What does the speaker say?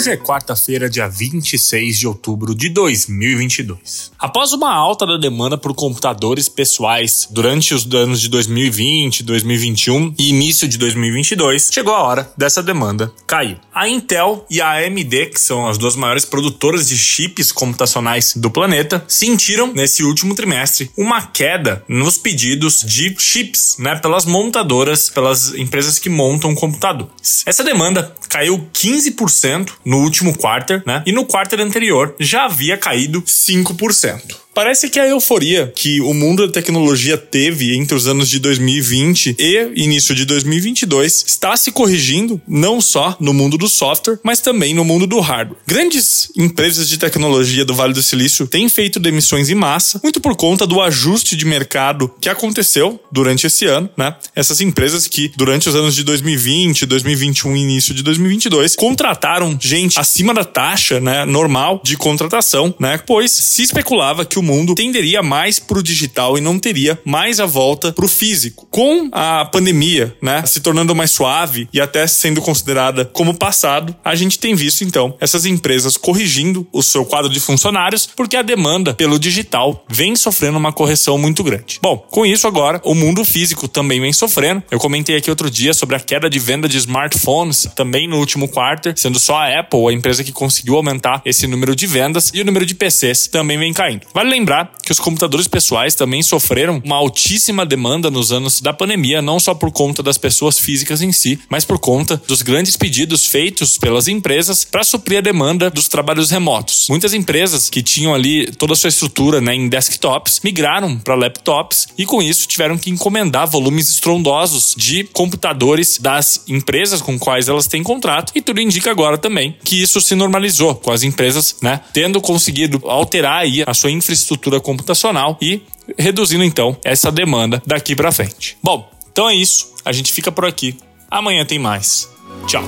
Hoje é quarta-feira, dia 26 de outubro de 2022. Após uma alta da demanda por computadores pessoais durante os anos de 2020, 2021 e início de 2022, chegou a hora dessa demanda cair. A Intel e a AMD, que são as duas maiores produtoras de chips computacionais do planeta, sentiram nesse último trimestre uma queda nos pedidos de chips, né, pelas montadoras, pelas empresas que montam computadores. Essa demanda caiu 15% no último quarter, né? E no quarter anterior já havia caído 5%. Parece que a euforia que o mundo da tecnologia teve entre os anos de 2020 e início de 2022 está se corrigindo não só no mundo do software, mas também no mundo do hardware. Grandes empresas de tecnologia do Vale do Silício têm feito demissões em massa, muito por conta do ajuste de mercado que aconteceu durante esse ano, né? Essas empresas que durante os anos de 2020, 2021 e início de 2022 contrataram gente acima da taxa, né, normal de contratação, né? Pois se especulava que o mundo tenderia mais para o digital e não teria mais a volta para o físico. Com a pandemia, né, se tornando mais suave e até sendo considerada como passado, a gente tem visto então essas empresas corrigindo o seu quadro de funcionários porque a demanda pelo digital vem sofrendo uma correção muito grande. Bom, com isso agora o mundo físico também vem sofrendo. Eu comentei aqui outro dia sobre a queda de venda de smartphones também no último quarto, sendo só a Apple a empresa que conseguiu aumentar esse número de vendas e o número de PCs também vem caindo. Vale lembrar que os computadores pessoais também sofreram uma altíssima demanda nos anos da pandemia, não só por conta das pessoas físicas em si, mas por conta dos grandes pedidos feitos pelas empresas para suprir a demanda dos trabalhos remotos. Muitas empresas que tinham ali toda a sua estrutura né, em desktops migraram para laptops e com isso tiveram que encomendar volumes estrondosos de computadores das empresas com quais elas têm contrato e tudo indica agora também que isso se normalizou com as empresas, né, tendo conseguido alterar aí a sua infraestrutura infraestrutura computacional e reduzindo então essa demanda daqui para frente. Bom, então é isso. A gente fica por aqui. Amanhã tem mais. Tchau.